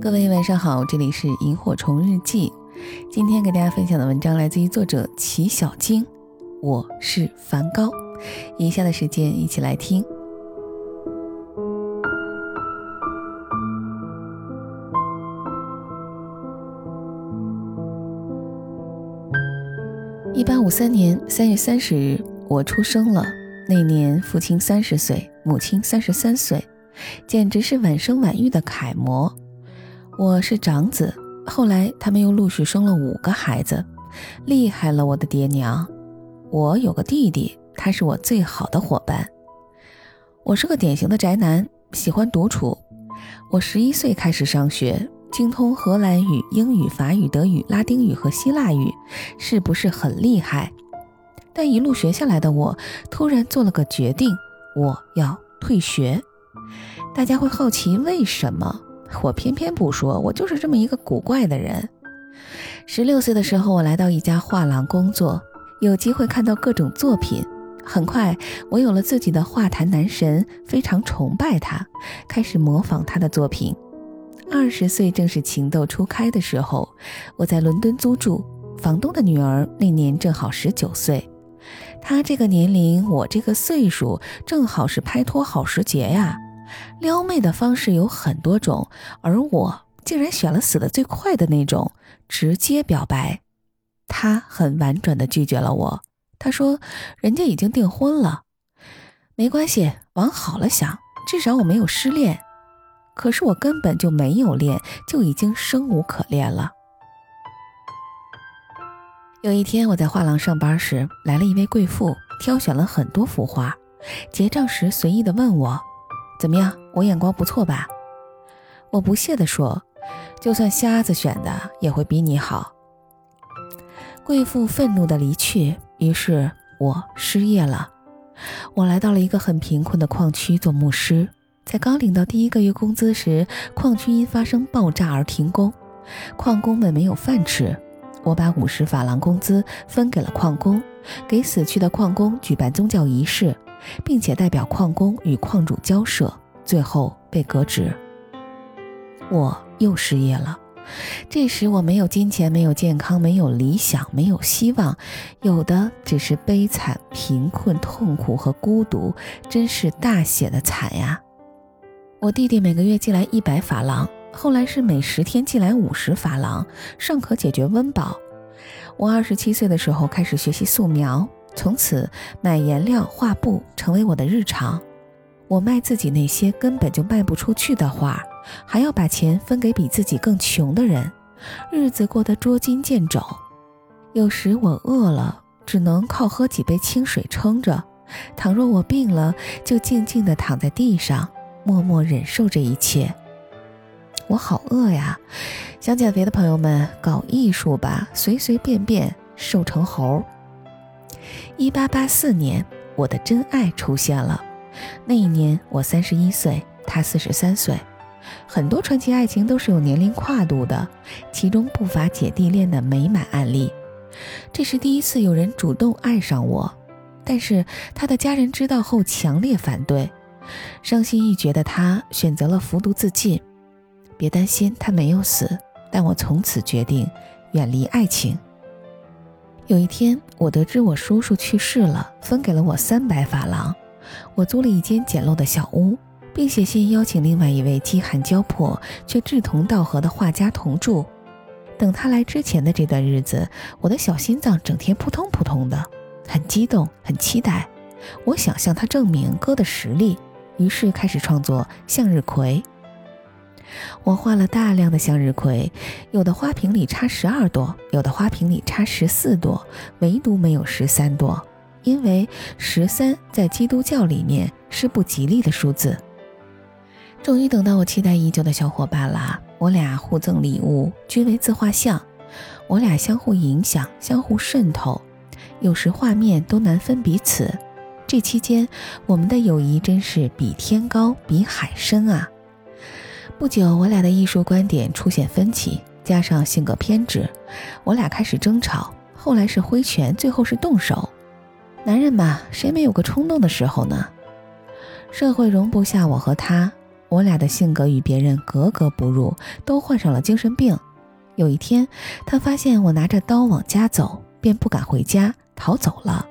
各位晚上好，这里是萤火虫日记。今天给大家分享的文章来自于作者齐小晶，我是梵高。以下的时间一起来听。一八五三年三月三十日，我出生了。那年父亲三十岁，母亲三十三岁，简直是晚生晚育的楷模。我是长子，后来他们又陆续生了五个孩子，厉害了我的爹娘。我有个弟弟，他是我最好的伙伴。我是个典型的宅男，喜欢独处。我十一岁开始上学。精通荷兰语、英语、法语、德语、拉丁语和希腊语，是不是很厉害？但一路学下来的我，突然做了个决定，我要退学。大家会好奇为什么？我偏偏不说，我就是这么一个古怪的人。十六岁的时候，我来到一家画廊工作，有机会看到各种作品。很快，我有了自己的画坛男神，非常崇拜他，开始模仿他的作品。二十岁正是情窦初开的时候，我在伦敦租住，房东的女儿那年正好十九岁，他这个年龄，我这个岁数，正好是拍拖好时节呀。撩妹的方式有很多种，而我竟然选了死的最快的那种，直接表白。他很婉转地拒绝了我，他说人家已经订婚了，没关系，往好了想，至少我没有失恋。可是我根本就没有恋，就已经生无可恋了。有一天我在画廊上班时，来了一位贵妇，挑选了很多幅画，结账时随意的问我：“怎么样？我眼光不错吧？”我不屑地说：“就算瞎子选的，也会比你好。”贵妇愤怒的离去，于是我失业了。我来到了一个很贫困的矿区做牧师。在刚领到第一个月工资时，矿区因发生爆炸而停工，矿工们没有饭吃。我把五十法郎工资分给了矿工，给死去的矿工举办宗教仪式，并且代表矿工与矿主交涉，最后被革职。我又失业了。这时我没有金钱，没有健康，没有理想，没有希望，有的只是悲惨、贫困、痛苦和孤独，真是大写的惨呀！我弟弟每个月寄来一百法郎，后来是每十天寄来五十法郎，尚可解决温饱。我二十七岁的时候开始学习素描，从此买颜料、画布成为我的日常。我卖自己那些根本就卖不出去的画，还要把钱分给比自己更穷的人，日子过得捉襟见肘。有时我饿了，只能靠喝几杯清水撑着；倘若我病了，就静静地躺在地上。默默忍受这一切，我好饿呀！想减肥的朋友们，搞艺术吧，随随便便瘦成猴。一八八四年，我的真爱出现了。那一年我三十一岁，他四十三岁。很多传奇爱情都是有年龄跨度的，其中不乏姐弟恋的美满案例。这是第一次有人主动爱上我，但是他的家人知道后强烈反对。伤心欲绝的他选择了服毒自尽。别担心，他没有死。但我从此决定远离爱情。有一天，我得知我叔叔去世了，分给了我三百法郎。我租了一间简陋的小屋，并写信邀请另外一位饥寒交迫却志同道合的画家同住。等他来之前的这段日子，我的小心脏整天扑通扑通的，很激动，很期待。我想向他证明哥的实力。于是开始创作向日葵。我画了大量的向日葵，有的花瓶里插十二朵，有的花瓶里插十四朵，唯独没有十三朵，因为十三在基督教里面是不吉利的数字。终于等到我期待已久的小伙伴了，我俩互赠礼物，均为自画像。我俩相互影响，相互渗透，有时画面都难分彼此。这期间，我们的友谊真是比天高，比海深啊！不久，我俩的艺术观点出现分歧，加上性格偏执，我俩开始争吵。后来是挥拳，最后是动手。男人嘛，谁没有个冲动的时候呢？社会容不下我和他，我俩的性格与别人格格不入，都患上了精神病。有一天，他发现我拿着刀往家走，便不敢回家，逃走了。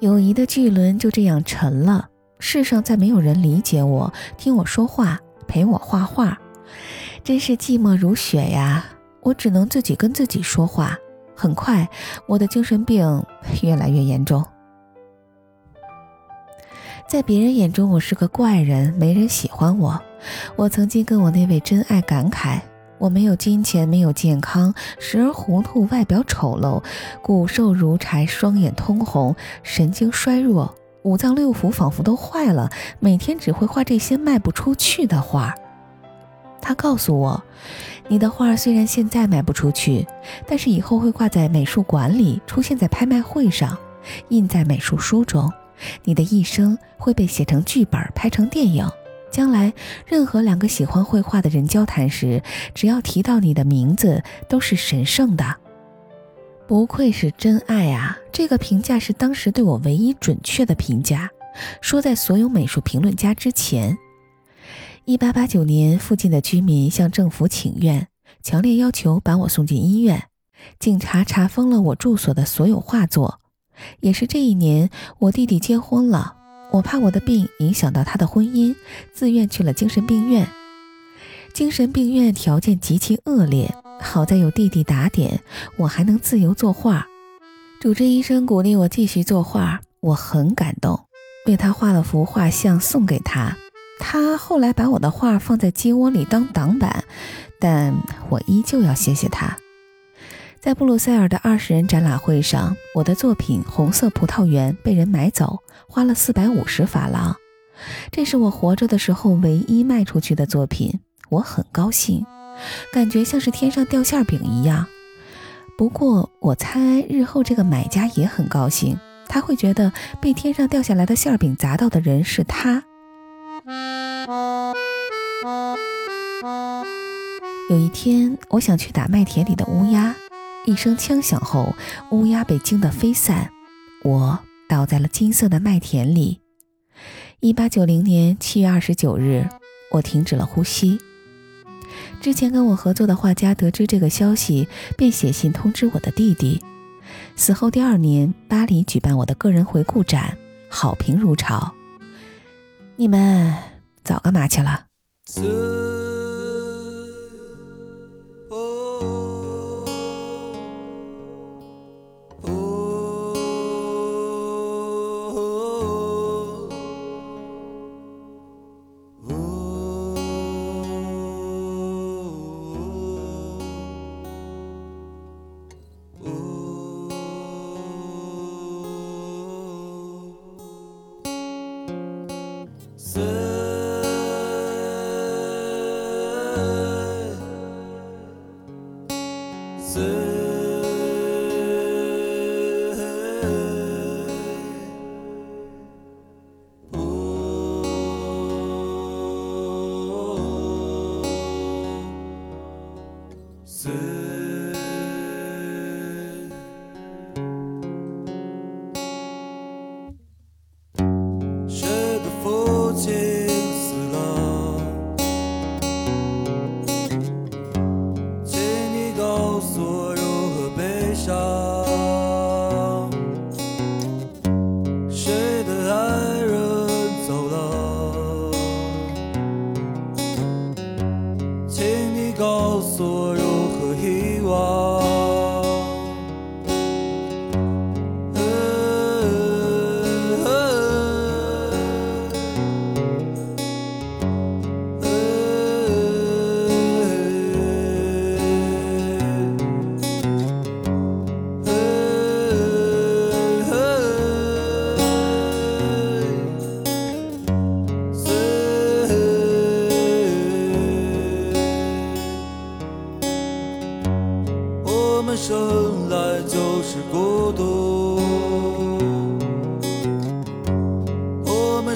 友谊的巨轮就这样沉了。世上再没有人理解我，听我说话，陪我画画，真是寂寞如雪呀！我只能自己跟自己说话。很快，我的精神病越来越严重。在别人眼中，我是个怪人，没人喜欢我。我曾经跟我那位真爱感慨。我没有金钱，没有健康，时而糊涂，外表丑陋，骨瘦如柴，双眼通红，神经衰弱，五脏六腑仿佛都坏了，每天只会画这些卖不出去的画。他告诉我：“你的画虽然现在卖不出去，但是以后会挂在美术馆里，出现在拍卖会上，印在美术书中，你的一生会被写成剧本，拍成电影。”将来，任何两个喜欢绘画的人交谈时，只要提到你的名字，都是神圣的。不愧是真爱啊！这个评价是当时对我唯一准确的评价，说在所有美术评论家之前。一八八九年，附近的居民向政府请愿，强烈要求把我送进医院。警察查封了我住所的所有画作。也是这一年，我弟弟结婚了。我怕我的病影响到他的婚姻，自愿去了精神病院。精神病院条件极其恶劣，好在有弟弟打点，我还能自由作画。主治医生鼓励我继续作画，我很感动，为他画了幅画像送给他。他后来把我的画放在鸡窝里当挡板，但我依旧要谢谢他。在布鲁塞尔的二十人展览会上，我的作品《红色葡萄园》被人买走，花了四百五十法郎。这是我活着的时候唯一卖出去的作品，我很高兴，感觉像是天上掉馅饼一样。不过，我猜日后这个买家也很高兴，他会觉得被天上掉下来的馅饼砸到的人是他。有一天，我想去打麦田里的乌鸦。一声枪响后，乌鸦被惊得飞散，我倒在了金色的麦田里。一八九零年七月二十九日，我停止了呼吸。之前跟我合作的画家得知这个消息，便写信通知我的弟弟。死后第二年，巴黎举办我的个人回顾展，好评如潮。你们早干嘛去了？谁的父亲死了？请你告诉我如何悲伤。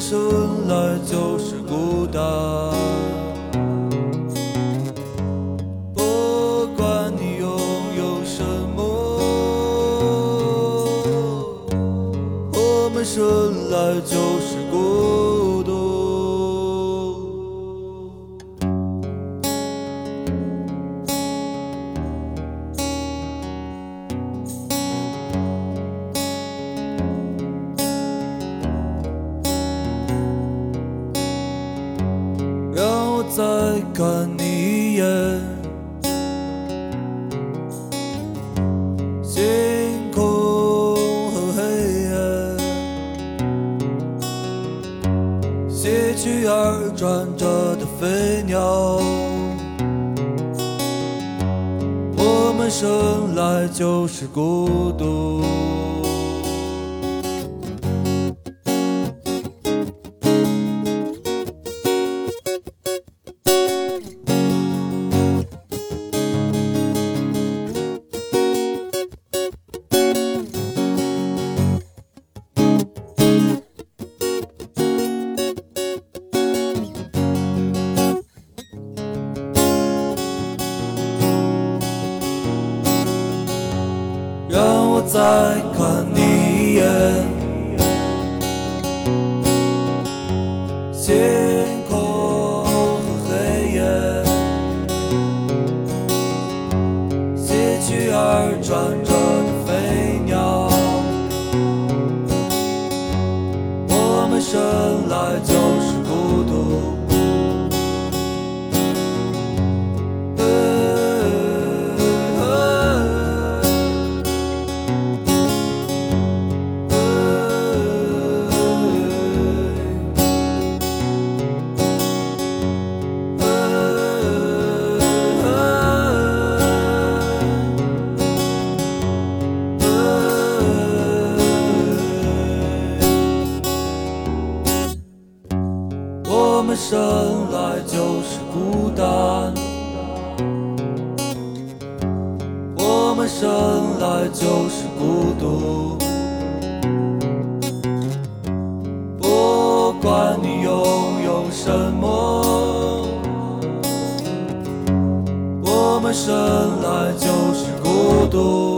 生来就是孤单。不管你拥有什么我们生来就是看你一眼，星空很黑夜，喜去而转着的飞鸟，我们生来就是孤独。生来就是孤独。不管你拥有什么，我们生来就是孤独。